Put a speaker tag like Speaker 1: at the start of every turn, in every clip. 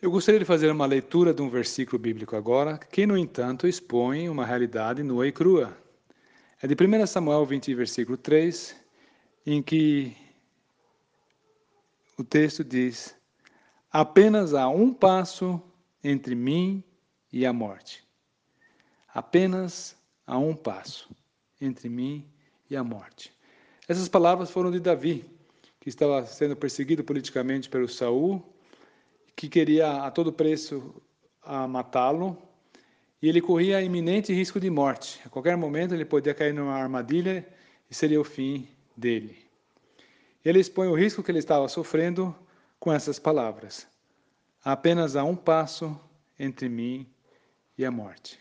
Speaker 1: Eu gostaria de fazer uma leitura de um versículo bíblico agora, que, no entanto, expõe uma realidade nua e crua. É de 1 Samuel 20, versículo 3, em que o texto diz: Apenas há um passo entre mim e a morte. Apenas há um passo entre mim e a morte. Essas palavras foram de Davi, que estava sendo perseguido politicamente pelo Saul que queria a todo preço matá-lo, e ele corria iminente risco de morte. A qualquer momento ele podia cair numa armadilha e seria o fim dele. Ele expõe o risco que ele estava sofrendo com essas palavras: apenas há um passo entre mim e a morte.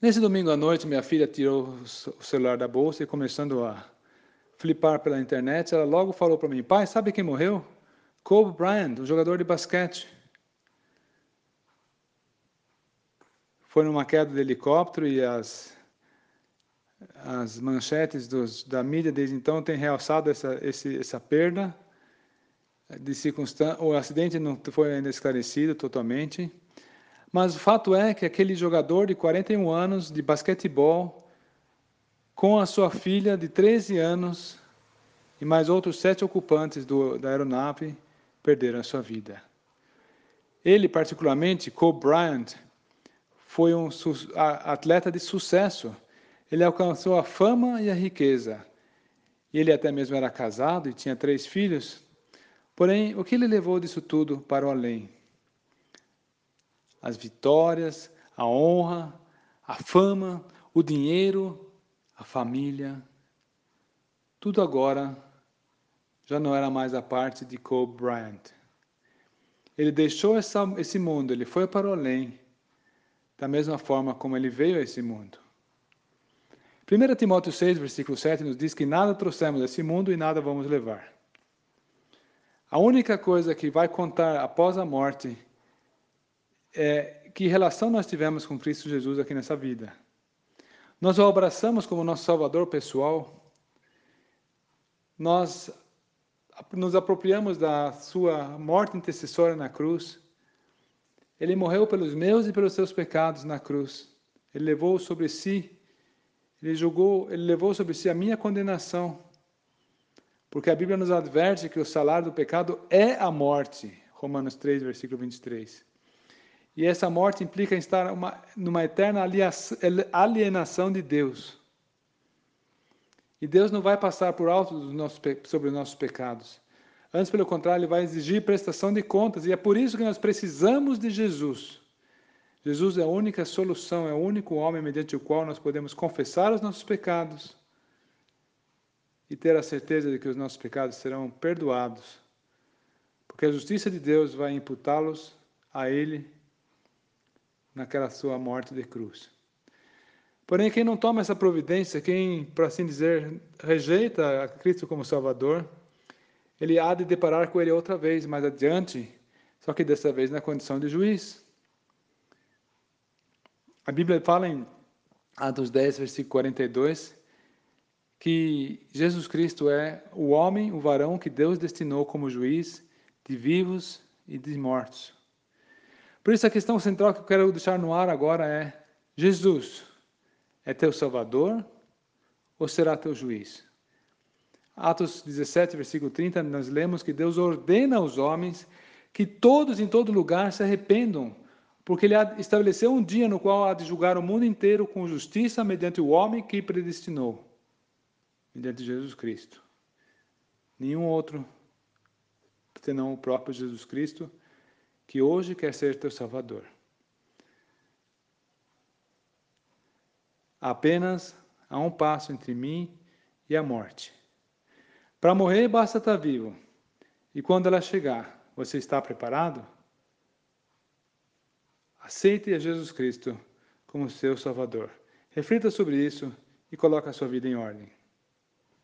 Speaker 1: Nesse domingo à noite, minha filha tirou o celular da bolsa e, começando a flipar pela internet, ela logo falou para mim: Pai, sabe quem morreu? Kobe Bryant, o jogador de basquete. Foi numa queda de helicóptero e as, as manchetes dos, da mídia desde então têm realçado essa, esse, essa perda de circunstância. O acidente não foi ainda esclarecido totalmente. Mas o fato é que aquele jogador de 41 anos de basquetebol, com a sua filha de 13 anos e mais outros sete ocupantes do, da aeronave, perderam a sua vida. Ele, particularmente, Kobe Bryant, foi um atleta de sucesso. Ele alcançou a fama e a riqueza. Ele até mesmo era casado e tinha três filhos. Porém, o que ele levou disso tudo para o além? As vitórias, a honra, a fama, o dinheiro, a família. Tudo agora já não era mais a parte de Kobe Bryant. Ele deixou essa, esse mundo, ele foi para o além, da mesma forma como ele veio a esse mundo. 1 Timóteo 6, versículo 7 nos diz que nada trouxemos desse mundo e nada vamos levar. A única coisa que vai contar após a morte é que relação nós tivemos com Cristo Jesus aqui nessa vida. Nós o abraçamos como nosso Salvador pessoal. Nós nos apropriamos da sua morte intercessória na cruz. Ele morreu pelos meus e pelos seus pecados na cruz. Ele levou sobre si, ele julgou, ele levou sobre si a minha condenação. Porque a Bíblia nos adverte que o salário do pecado é a morte. Romanos 3, versículo 23. E essa morte implica estar uma, numa eterna alienação de Deus. E Deus não vai passar por alto sobre os nossos pecados. Antes, pelo contrário, Ele vai exigir prestação de contas. E é por isso que nós precisamos de Jesus. Jesus é a única solução, é o único homem mediante o qual nós podemos confessar os nossos pecados e ter a certeza de que os nossos pecados serão perdoados. Porque a justiça de Deus vai imputá-los a Ele naquela sua morte de cruz. Porém, quem não toma essa providência, quem, por assim dizer, rejeita a Cristo como Salvador, ele há de deparar com ele outra vez, mais adiante, só que dessa vez na condição de juiz. A Bíblia fala em Atos 10, versículo 42, que Jesus Cristo é o homem, o varão que Deus destinou como juiz de vivos e de mortos. Por isso a questão central que eu quero deixar no ar agora é: Jesus, é teu Salvador ou será teu juiz? Atos 17, versículo 30, nós lemos que Deus ordena aos homens que todos em todo lugar se arrependam, porque Ele estabeleceu um dia no qual há de julgar o mundo inteiro com justiça mediante o homem que predestinou, mediante Jesus Cristo. Nenhum outro, senão o próprio Jesus Cristo, que hoje quer ser teu Salvador. Apenas há um passo entre mim e a morte. Para morrer, basta estar vivo. E quando ela chegar, você está preparado? Aceite a Jesus Cristo como seu Salvador. Reflita sobre isso e coloque a sua vida em ordem.